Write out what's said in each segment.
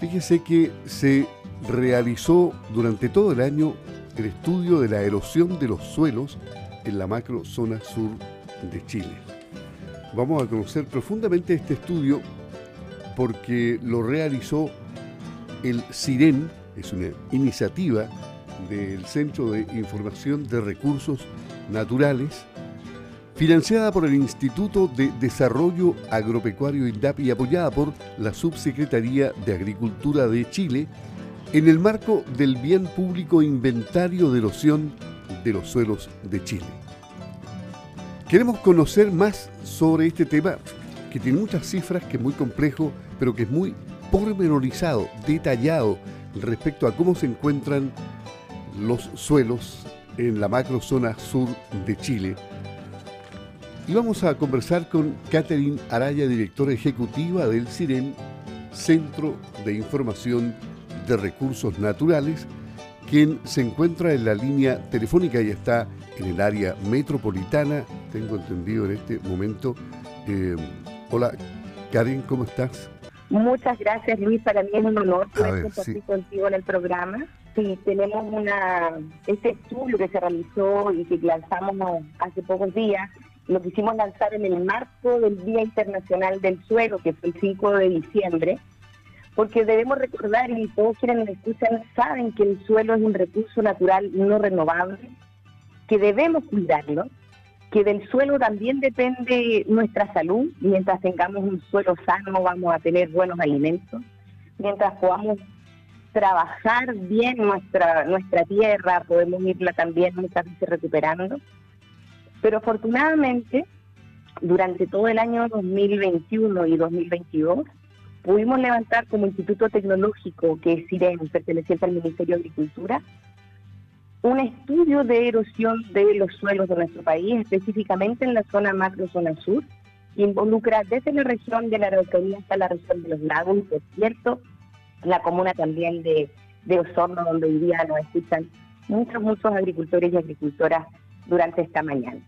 Fíjese que se realizó durante todo el año el estudio de la erosión de los suelos en la macro zona sur de Chile. Vamos a conocer profundamente este estudio porque lo realizó el CIREN, es una iniciativa del Centro de Información de Recursos Naturales, financiada por el Instituto de Desarrollo Agropecuario INDAP y apoyada por la Subsecretaría de Agricultura de Chile, en el marco del bien público inventario de erosión de los suelos de Chile. Queremos conocer más sobre este tema que tiene muchas cifras, que es muy complejo, pero que es muy pormenorizado, detallado respecto a cómo se encuentran los suelos en la macrozona sur de Chile. Y vamos a conversar con Catherine Araya, directora ejecutiva del CIREN, Centro de Información de Recursos Naturales, quien se encuentra en la línea telefónica y está en el área metropolitana, tengo entendido en este momento. Eh, hola, Karen, ¿cómo estás? Muchas gracias, Luis. Para mí es un honor poder compartir contigo en el programa. Sí, tenemos una este estudio que se realizó y que lanzamos hace pocos días. Lo quisimos lanzar en el marco del Día Internacional del Suelo, que fue el 5 de diciembre, porque debemos recordar, y todos quienes nos escuchan saben que el suelo es un recurso natural no renovable, que debemos cuidarlo, que del suelo también depende nuestra salud. Mientras tengamos un suelo sano vamos a tener buenos alimentos. Mientras podamos trabajar bien nuestra, nuestra tierra, podemos irla también muchas veces recuperando. Pero afortunadamente, durante todo el año 2021 y 2022, pudimos levantar como Instituto Tecnológico, que es CIREN, perteneciente al Ministerio de Agricultura, un estudio de erosión de los suelos de nuestro país, específicamente en la zona macro zona sur, que involucra desde la región de la Araucanía hasta la región de los lagos por cierto, la comuna también de, de Osorno, donde hoy día nos escuchan muchos, muchos agricultores y agricultoras durante esta mañana.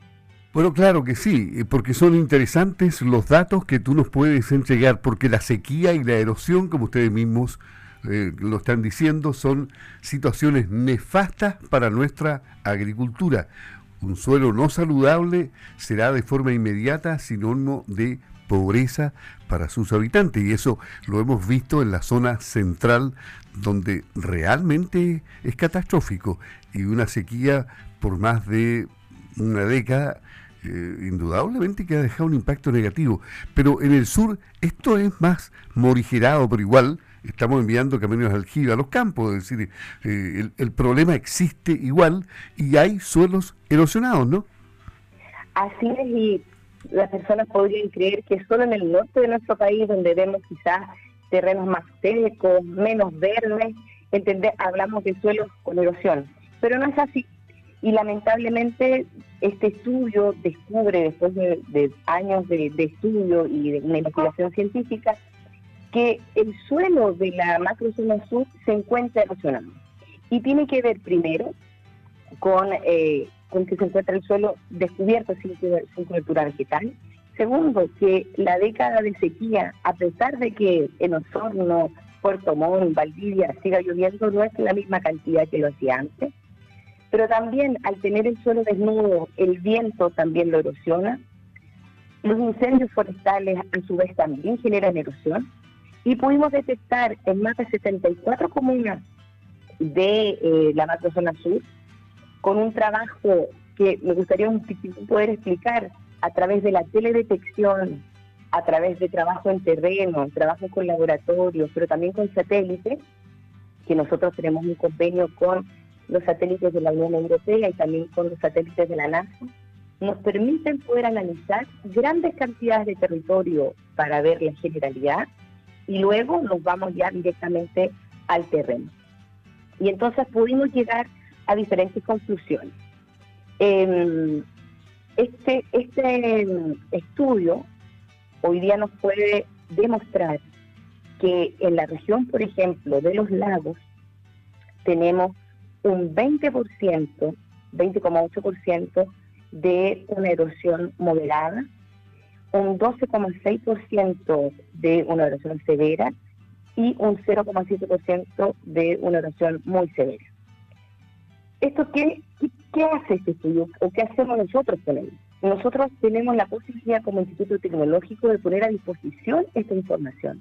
Bueno, claro que sí, porque son interesantes los datos que tú nos puedes entregar, porque la sequía y la erosión, como ustedes mismos eh, lo están diciendo, son situaciones nefastas para nuestra agricultura. Un suelo no saludable será de forma inmediata sinónimo de pobreza para sus habitantes y eso lo hemos visto en la zona central donde realmente es catastrófico y una sequía por más de una década eh, indudablemente que ha dejado un impacto negativo. Pero en el sur esto es más morigerado, pero igual estamos enviando camiones aljibe a los campos, es decir, eh, el, problema existe igual y hay suelos erosionados, ¿no? Así es, y las personas podrían creer que solo en el norte de nuestro país, donde vemos quizás terrenos más secos, menos verdes, entender, hablamos de suelos con erosión, pero no es así. Y lamentablemente este estudio descubre, después de, años de, estudio y de una investigación científica, que el suelo de la macrozona sur se encuentra erosionado. Y tiene que ver primero con, eh, con que se encuentra el suelo descubierto sin, sin cobertura vegetal. Segundo, que la década de sequía, a pesar de que en Osorno, Puerto Montt, Valdivia siga lloviendo, no es la misma cantidad que lo hacía antes pero también al tener el suelo desnudo, el viento también lo erosiona. Los incendios forestales a su vez también generan erosión. Y pudimos detectar en más de 74 comunas de eh, la macrozona sur, con un trabajo que me gustaría poder explicar a través de la teledetección, a través de trabajo en terreno, trabajo con laboratorios, pero también con satélites, que nosotros tenemos un convenio con los satélites de la Unión Europea y también con los satélites de la NASA, nos permiten poder analizar grandes cantidades de territorio para ver la generalidad y luego nos vamos ya directamente al terreno. Y entonces pudimos llegar a diferentes conclusiones. Em, este, este estudio hoy día nos puede demostrar que en la región, por ejemplo, de los lagos, tenemos un 20%, 20,8% de una erosión moderada, un 12,6% de una erosión severa y un 0,7% de una erosión muy severa. ¿Esto qué, qué, hace este estudio o qué hacemos nosotros con él? Nosotros tenemos la posibilidad como Instituto Tecnológico de poner a disposición esta información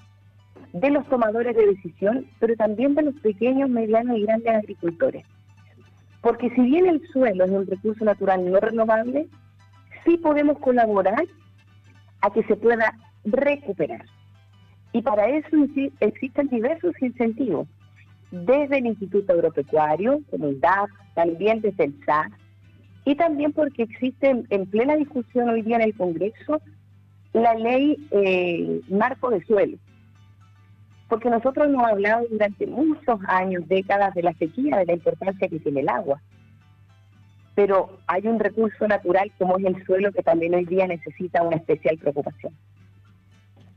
de los tomadores de decisión, pero también de los pequeños, medianos y grandes agricultores. Porque si bien el suelo es un recurso natural no renovable, sí podemos colaborar a que se pueda recuperar. Y para eso existen diversos incentivos, desde el Instituto Agropecuario, como el DAF, también desde el SAS, y también porque existe en plena discusión hoy día en el Congreso la ley eh, marco de suelo. Porque nosotros hemos hablado durante muchos años, décadas de la sequía, de la importancia que tiene el agua. Pero hay un recurso natural como es el suelo que también hoy día necesita una especial preocupación.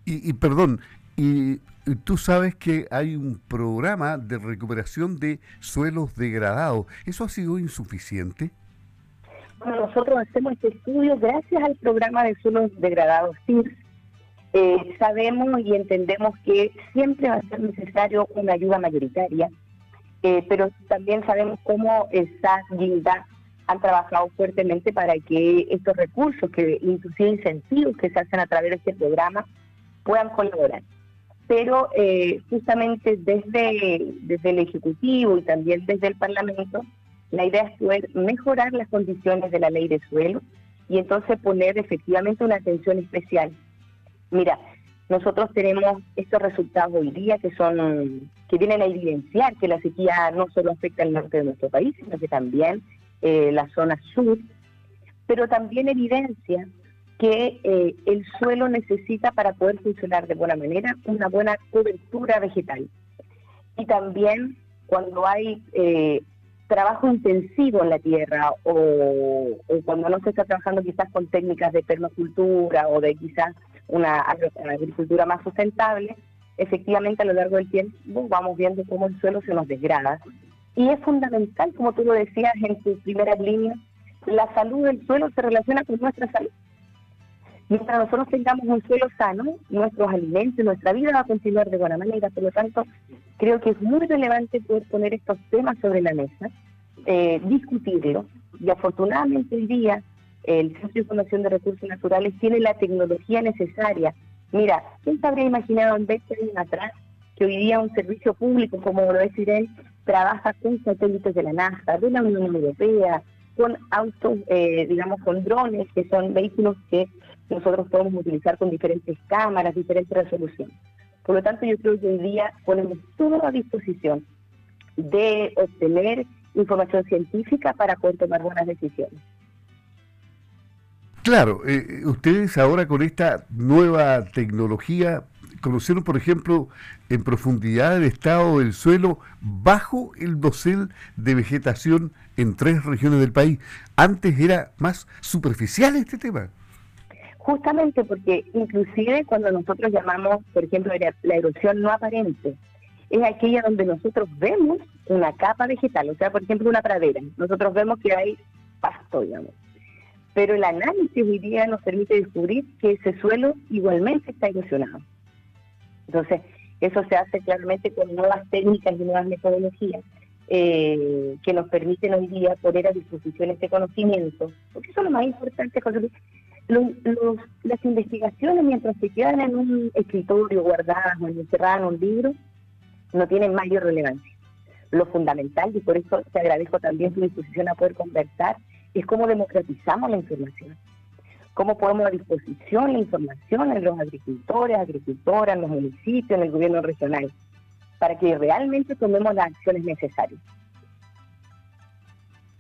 Y, y perdón, y tú sabes que hay un programa de recuperación de suelos degradados. ¿Eso ha sido insuficiente? Bueno, nosotros hacemos este estudio gracias al programa de suelos degradados CIRS. Eh, sabemos y entendemos que siempre va a ser necesario una ayuda mayoritaria, eh, pero también sabemos cómo esa guilda han trabajado fuertemente para que estos recursos, que inclusive incentivos que se hacen a través de este programa, puedan colaborar pero eh, justamente desde, desde el Ejecutivo y también desde el Parlamento, la idea es poder mejorar las condiciones de la ley de suelo y entonces poner efectivamente una atención especial. Mira, nosotros tenemos estos resultados hoy día que son que vienen a evidenciar que la sequía no solo afecta al norte de nuestro país, sino que también eh, la zona sur, pero también evidencia que eh, el suelo necesita para poder funcionar de buena manera una buena cobertura vegetal. Y también cuando hay eh, trabajo intensivo en la tierra o, cuando no se está trabajando quizás con técnicas de permacultura o de quizás una, agricultura más sustentable, efectivamente a lo largo del tiempo vamos viendo cómo el suelo se nos desgrada. Y es fundamental, como tú lo decías en tu primera línea, la salud del suelo se relaciona con nuestra salud. Mientras nosotros tengamos un suelo sano, nuestros alimentos, nuestra vida va a continuar de buena manera. Por lo tanto, creo que es muy relevante poder poner estos temas sobre la mesa, eh, discutirlos. Y afortunadamente hoy día el Centro de Información de Recursos Naturales tiene la tecnología necesaria. Mira, ¿quién se habría imaginado en 20 años atrás que hoy día un servicio público como lo es IREN trabaja con satélites de la NASA, de la Unión Europea, con autos, eh, digamos, con drones, que son vehículos que nosotros podemos utilizar con diferentes cámaras, diferentes resoluciones. Por lo tanto, yo creo que hoy día ponemos todo a disposición de obtener información científica para poder tomar buenas decisiones. Claro, eh, ustedes ahora con esta nueva tecnología conocieron, por ejemplo, en profundidad el estado del suelo bajo el dosel de vegetación en tres regiones del país. Antes era más superficial este tema. Justamente porque inclusive cuando nosotros llamamos, por ejemplo, la erosión no aparente, es aquella donde nosotros vemos una capa vegetal, o sea, por ejemplo, una pradera. Nosotros vemos que hay pasto, digamos. Pero el análisis hoy día nos permite descubrir que ese suelo igualmente está erosionado. Entonces, eso se hace claramente con nuevas técnicas y nuevas metodologías eh, que nos permiten hoy día poner a disposición este conocimiento, porque eso es lo más importante, las investigaciones mientras se quedan en un escritorio guardadas o encerradas en un libro, no tienen mayor relevancia. Lo fundamental, y por eso te agradezco también tu disposición a poder conversar, es cómo democratizamos la información cómo ponemos a disposición la información en los agricultores, agricultoras, en los municipios, en el gobierno regional, para que realmente tomemos las acciones necesarias.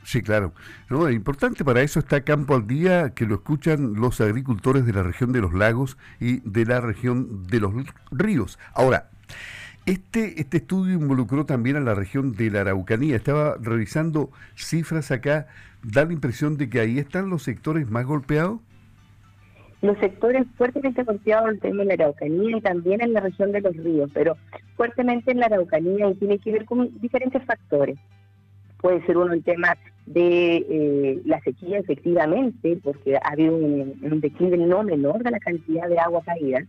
Sí, claro. No, importante para eso está Campo al Día, que lo escuchan los agricultores de la región de los lagos y de la región de los ríos. Ahora, este, este estudio involucró también a la región de la Araucanía. Estaba revisando cifras acá. ¿Da la impresión de que ahí están los sectores más golpeados? los sectores fuertemente golpeados el tema de la Araucanía y también en la región de los ríos, pero fuertemente en la Araucanía y tiene que ver con diferentes factores. Puede ser uno el tema de eh, la sequía, efectivamente, porque ha habido un, declive no menor de la cantidad de agua caída,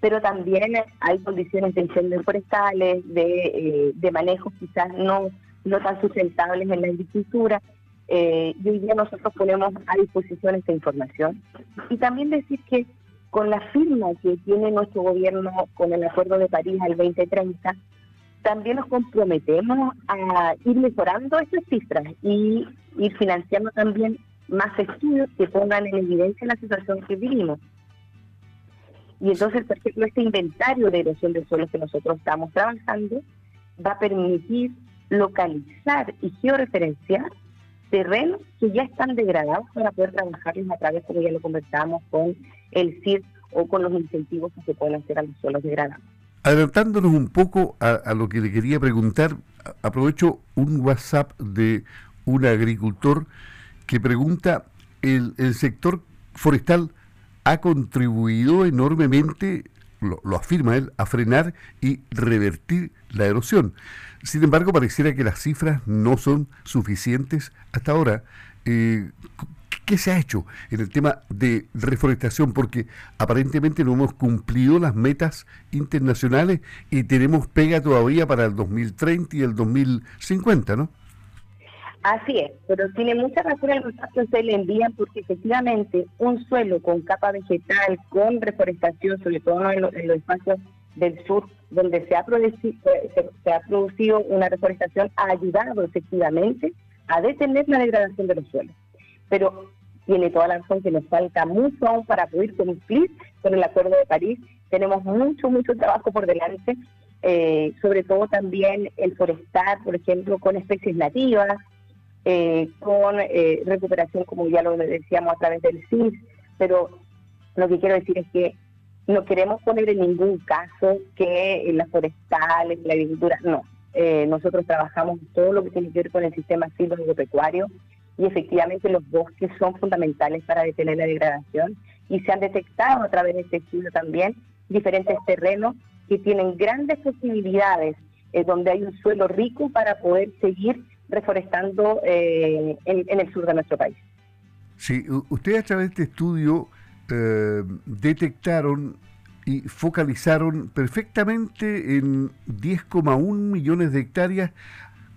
pero también hay condiciones de incendios forestales, de, eh, de manejo quizás no, no tan sustentables en la agricultura. Eh, y hoy día nosotros ponemos a disposición esta información. Y también decir que con la firma que tiene nuestro gobierno con el Acuerdo de París al 2030, también nos comprometemos a ir mejorando estas cifras y ir financiando también más estudios que pongan en evidencia la situación que vivimos. Y entonces, por ejemplo, este inventario de erosión de suelos que nosotros estamos trabajando va a permitir localizar y georreferenciar terrenos que ya están degradados para poder trabajarlos a través, como ya lo conversamos, con el CIR o con los incentivos que se pueden hacer a los suelos degradados. Adelantándonos un poco a, lo que le quería preguntar, aprovecho un WhatsApp de un agricultor que pregunta, el sector forestal ha contribuido enormemente, lo, afirma él, a frenar y revertir la erosión. Sin embargo, pareciera que las cifras no son suficientes hasta ahora. Eh, ¿Qué se ha hecho en el tema de reforestación? Porque aparentemente no hemos cumplido las metas internacionales y tenemos pega todavía para el 2030 y el 2050, ¿no? Así es, pero tiene mucha razón el mensaje que usted le envían porque efectivamente un suelo con capa vegetal, con reforestación, sobre todo en, los espacios del sur donde se ha, producido, se, ha producido una reforestación, ha ayudado efectivamente a detener la degradación de los suelos. Pero tiene toda la razón que nos falta mucho aún para poder cumplir con el Acuerdo de París. Tenemos mucho, mucho trabajo por delante, eh, sobre todo también el forestar, por ejemplo, con especies nativas, eh, con eh, recuperación, como ya lo decíamos, a través del CIS, pero lo que quiero decir es que no queremos poner en ningún caso que en las forestales, la agricultura, no. Eh, nosotros trabajamos todo lo que tiene que ver con el sistema silvo-agropecuario y efectivamente los bosques son fundamentales para detener la degradación y se han detectado a través de este estudio también diferentes terrenos que tienen grandes posibilidades, donde hay un suelo rico para poder seguir reforestando eh, en, el sur de nuestro país. Sí, ustedes a través de este estudio eh, detectaron y focalizaron perfectamente en 10,1 millones de hectáreas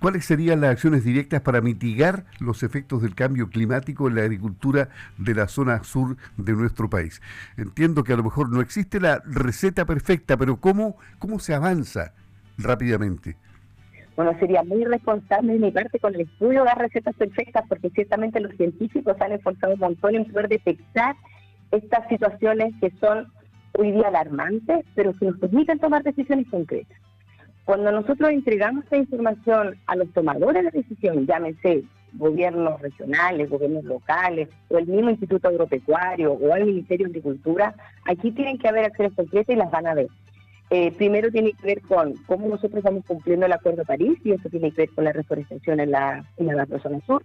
cuáles serían las acciones directas para mitigar los efectos del cambio climático en la agricultura de la zona sur de nuestro país. Entiendo que a lo mejor no existe la receta perfecta, pero ¿cómo, cómo se avanza rápidamente? Bueno, sería muy irresponsable de mi parte con el estudio de las recetas perfectas, porque ciertamente los científicos han esforzado un montón en poder detectar estas situaciones que son hoy día alarmantes, pero que nos permiten tomar decisiones concretas. Cuando nosotros entregamos esta información a los tomadores de decisión, llámense gobiernos regionales, gobiernos locales, o el mismo Instituto Agropecuario, o el Ministerio de Agricultura, aquí tienen que haber acciones concretas y las van a ver. Eh, primero tiene que ver con cómo nosotros vamos cumpliendo el Acuerdo de París y eso tiene que ver con la reforestación en la, en la zona sur.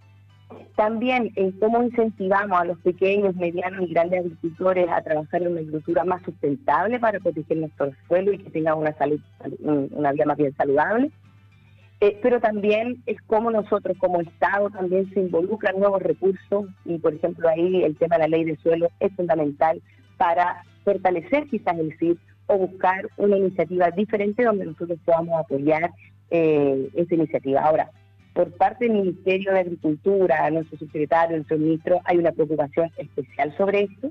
También en cómo incentivamos a los pequeños, medianos y grandes agricultores a trabajar en una agricultura más sustentable para proteger nuestro suelo y que tenga una salud, una vida más bien saludable. Eh, pero también es cómo nosotros como Estado también se involucran nuevos recursos y por ejemplo ahí el tema de la ley de suelo es fundamental para fortalecer quizás el CIP o buscar una iniciativa diferente donde nosotros podamos apoyar eh, esa iniciativa. Ahora, por parte del Ministerio de Agricultura, nuestro secretario, nuestro ministro, hay una preocupación especial sobre esto.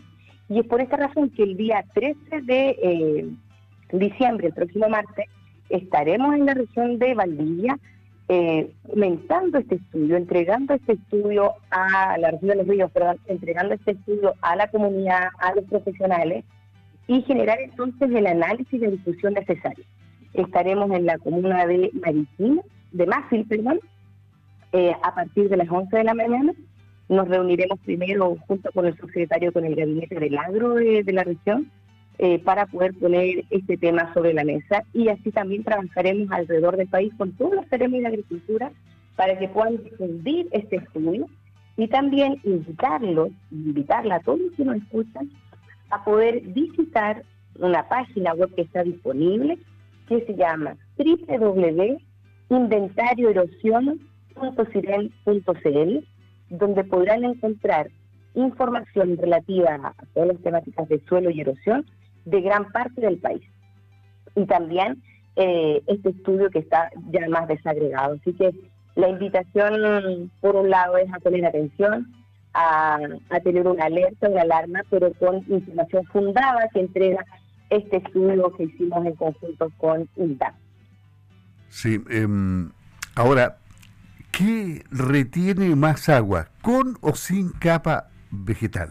Y es por esta razón que el día 13 de eh, diciembre, el próximo martes, estaremos en la región de Valdivia eh, comentando este estudio, entregando este estudio a la región de los ríos, perdón, entregando este estudio a la comunidad, a los profesionales, y generar entonces el análisis de discusión necesaria. Estaremos en la comuna de Mariquina, de Másil, perdón, eh, a partir de las 11 de la mañana. Nos reuniremos primero junto con el subsecretario con el gabinete del agro de, la región eh, para poder poner este tema sobre la mesa y así también trabajaremos alrededor del país con todos los ceremonias de agricultura para que puedan difundir este estudio y también invitarlos, invitarla a todos los que nos escuchan a poder visitar una página web que está disponible que se llama www.inventarioerosión.ciren.cl donde podrán encontrar información relativa a todas las temáticas de suelo y erosión de gran parte del país. Y también eh, este estudio que está ya más desagregado. Así que la invitación, por un lado, es a poner atención, a, tener una alerta, una alarma, pero con información fundada que entrega este estudio que hicimos en conjunto con INTA. Sí, em, ahora, ¿qué retiene más agua, con o sin capa vegetal?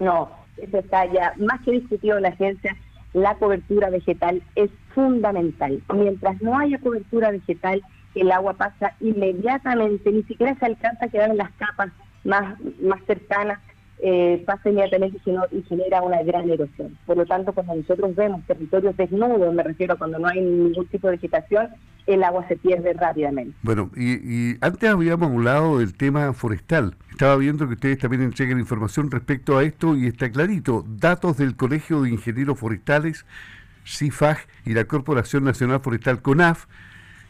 No, eso está ya más que discutido en la ciencia, la cobertura vegetal es fundamental. Mientras no haya cobertura vegetal, el agua pasa inmediatamente, ni siquiera se alcanza a quedar en las capas más, más cercanas, eh, pasa inmediatamente y genera una gran erosión. Por lo tanto, cuando nosotros vemos territorios desnudos, me refiero a cuando no hay ningún tipo de vegetación, el agua se pierde rápidamente. Bueno, y, antes habíamos hablado del tema forestal. Estaba viendo que ustedes también entregan información respecto a esto y está clarito. Datos del Colegio de Ingenieros Forestales, CIFAG y la Corporación Nacional Forestal CONAF,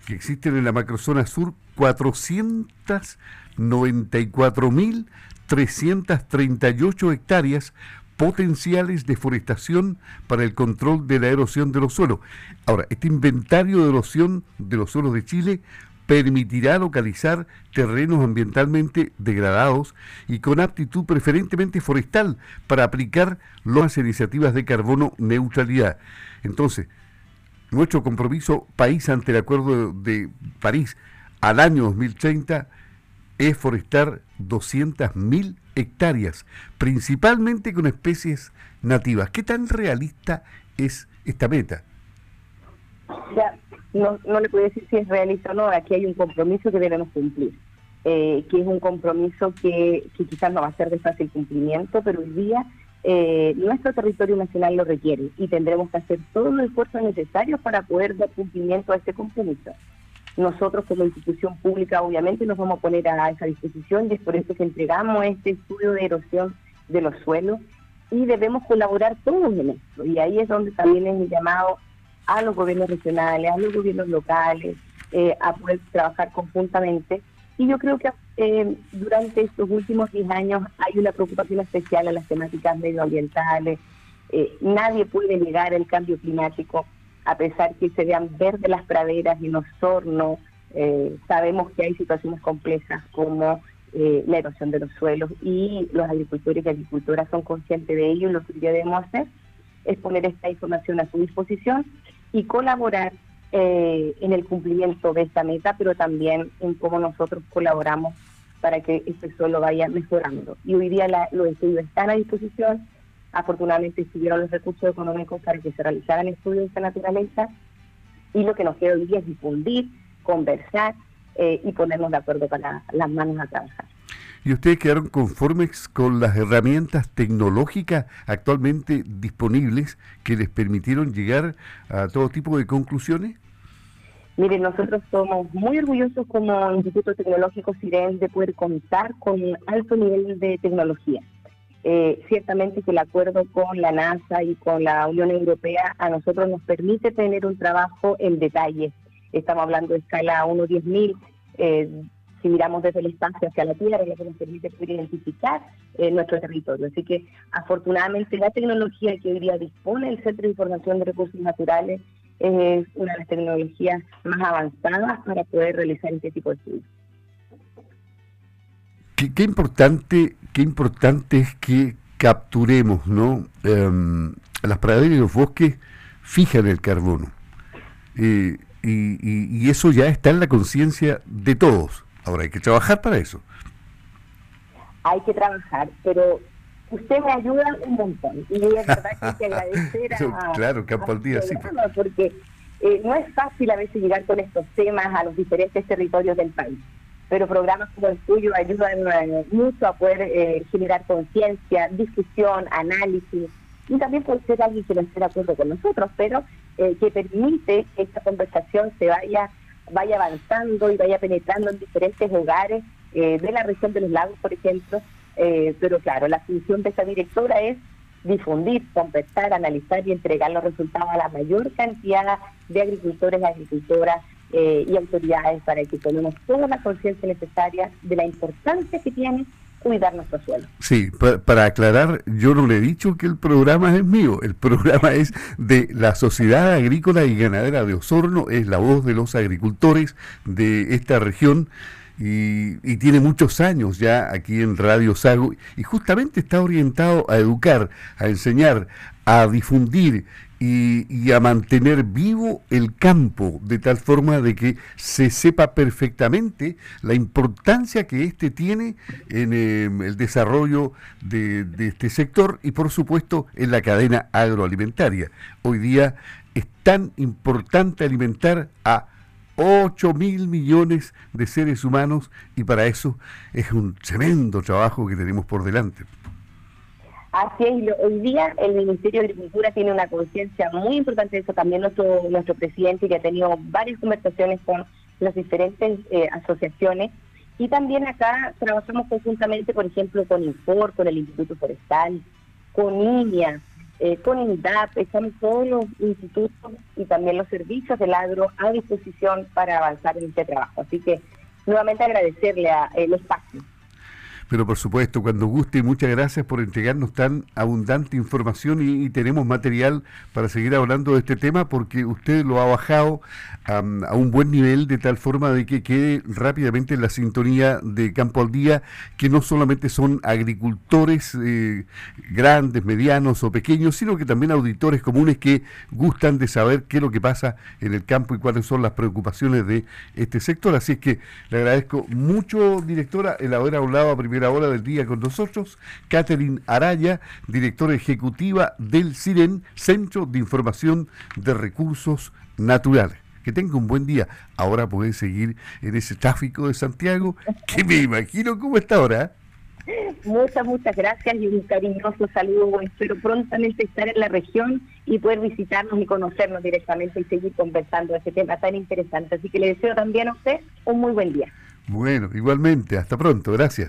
que existen en la macrozona sur, 494.338 hectáreas potenciales de forestación para el control de la erosión de los suelos. Ahora, este inventario de erosión de los suelos de Chile permitirá localizar terrenos ambientalmente degradados y con aptitud preferentemente forestal para aplicar las iniciativas de carbono neutralidad. Entonces, nuestro compromiso país ante el Acuerdo de París al año 2030 es forestar 200.000 hectáreas, principalmente con especies nativas. ¿Qué tan realista es esta meta? Ya, no, no le puedo decir si es realista o no, aquí hay un compromiso que debemos cumplir, eh, que es un compromiso que, que, quizás no va a ser de fácil cumplimiento, pero hoy día eh, nuestro territorio nacional lo requiere y tendremos que hacer todos los esfuerzos necesarios para poder dar cumplimiento a ese compromiso. Nosotros como institución pública obviamente nos vamos a poner a esa disposición y es por eso que entregamos este estudio de erosión de los suelos y debemos colaborar todos en esto. Y ahí es donde también es mi llamado a los gobiernos regionales, a los gobiernos locales, eh, a poder trabajar conjuntamente. Y yo creo que eh, durante estos últimos 10 años hay una preocupación especial a las temáticas medioambientales. Eh, nadie puede negar el cambio climático a pesar que se vean verdes las praderas y los hornos, eh, sabemos que hay situaciones complejas como la erosión de los suelos y los agricultores y agricultoras son conscientes de ello y lo que debemos hacer es poner esta información a su disposición y colaborar eh, en el cumplimiento de esta meta, pero también en cómo nosotros colaboramos para que este suelo vaya mejorando. Y hoy día los estudios están a disposición, Afortunadamente estuvieron los recursos económicos para que se realizaran estudios de esta naturaleza y lo que nos queda hoy día es difundir, conversar eh, y ponernos de acuerdo para las manos a trabajar. ¿Y ustedes quedaron conformes con las herramientas tecnológicas actualmente disponibles que les permitieron llegar a todo tipo de conclusiones? Miren, nosotros somos muy orgullosos como Instituto Tecnológico SIREN de poder contar con un alto nivel de tecnología. Eh, ciertamente que el acuerdo con la NASA y con la Unión Europea a nosotros nos permite tener un trabajo en detalle. Estamos hablando de escala 1-10 mil. Eh, si miramos desde el espacio hacia la Tierra, que nos permite poder identificar eh, nuestro territorio. Así que afortunadamente la tecnología que hoy día dispone el Centro de Información de Recursos Naturales es una de las tecnologías más avanzadas para poder realizar este tipo de estudios. Qué, importante, qué importante es que capturemos, ¿no? Em, las praderas y los bosques fijan el carbono. y, y, eso ya está en la conciencia de todos. Ahora hay que trabajar para eso. Hay que trabajar, pero usted me ayuda un montón. Y es verdad que hay que agradecer a. claro, campo al día, sí. Porque eh, no es fácil a veces llegar con estos temas a los diferentes territorios del país pero programas como el tuyo ayudan eh, mucho a poder eh, generar conciencia, discusión, análisis, y también puede ser alguien que no esté de acuerdo con nosotros, pero eh, que permite que esta conversación se vaya, vaya avanzando y vaya penetrando en diferentes hogares de la región de los lagos, por ejemplo. pero claro, la función de esta directora es difundir, conversar, analizar y entregar los resultados a la mayor cantidad de agricultores agricultoras eh, y autoridades para que tomemos toda la conciencia necesaria de la importancia que tiene cuidar nuestro. Sí, para, aclarar, yo no le he dicho que el programa es mío, el programa es de la Sociedad Agrícola y Ganadera de Osorno, es la voz de los agricultores de esta región. Y, tiene muchos años ya aquí en Radio Sago y justamente está orientado a educar, a enseñar, a difundir y, a mantener vivo el campo de tal forma de que se sepa perfectamente la importancia que éste tiene en em, el desarrollo de, de, este sector y por supuesto en la cadena agroalimentaria. Hoy día es tan importante alimentar a 8 mil millones de seres humanos y para eso es un tremendo trabajo que tenemos por delante. Así es, hoy día el Ministerio de Agricultura tiene una conciencia muy importante de eso, también nuestro, nuestro presidente que ha tenido varias conversaciones con las diferentes eh, asociaciones y también acá trabajamos conjuntamente, por ejemplo, con Infor, con el Instituto Forestal, con INIA, eh, con INDAP, estamos todos los institutos y también los servicios del agro a disposición para avanzar en este trabajo. Así que nuevamente agradecerle a, el espacio pero por supuesto, cuando guste, muchas gracias por entregarnos tan abundante información y, tenemos material para seguir hablando de este tema porque usted lo ha bajado a un buen nivel de tal forma de que quede rápidamente en la sintonía de Campo al Día, que no solamente son agricultores eh, grandes, medianos o pequeños, sino que también auditores comunes que gustan de saber qué es lo que pasa en el campo y cuáles son las preocupaciones de este sector. Así es que le agradezco mucho, directora, el haber hablado a primera hora del día con nosotros, Catherine Araya, directora ejecutiva del CIREN, Centro de Información de Recursos Naturales. Que tenga un buen día. Ahora puede seguir en ese tráfico de Santiago, que me imagino cómo está ahora. Muchas, muchas gracias y un cariñoso saludo. Espero prontamente estar en la región y poder visitarnos y conocernos directamente y seguir conversando de este tema tan interesante. Así que le deseo también a usted un muy buen día. Bueno, igualmente. Hasta pronto. Gracias.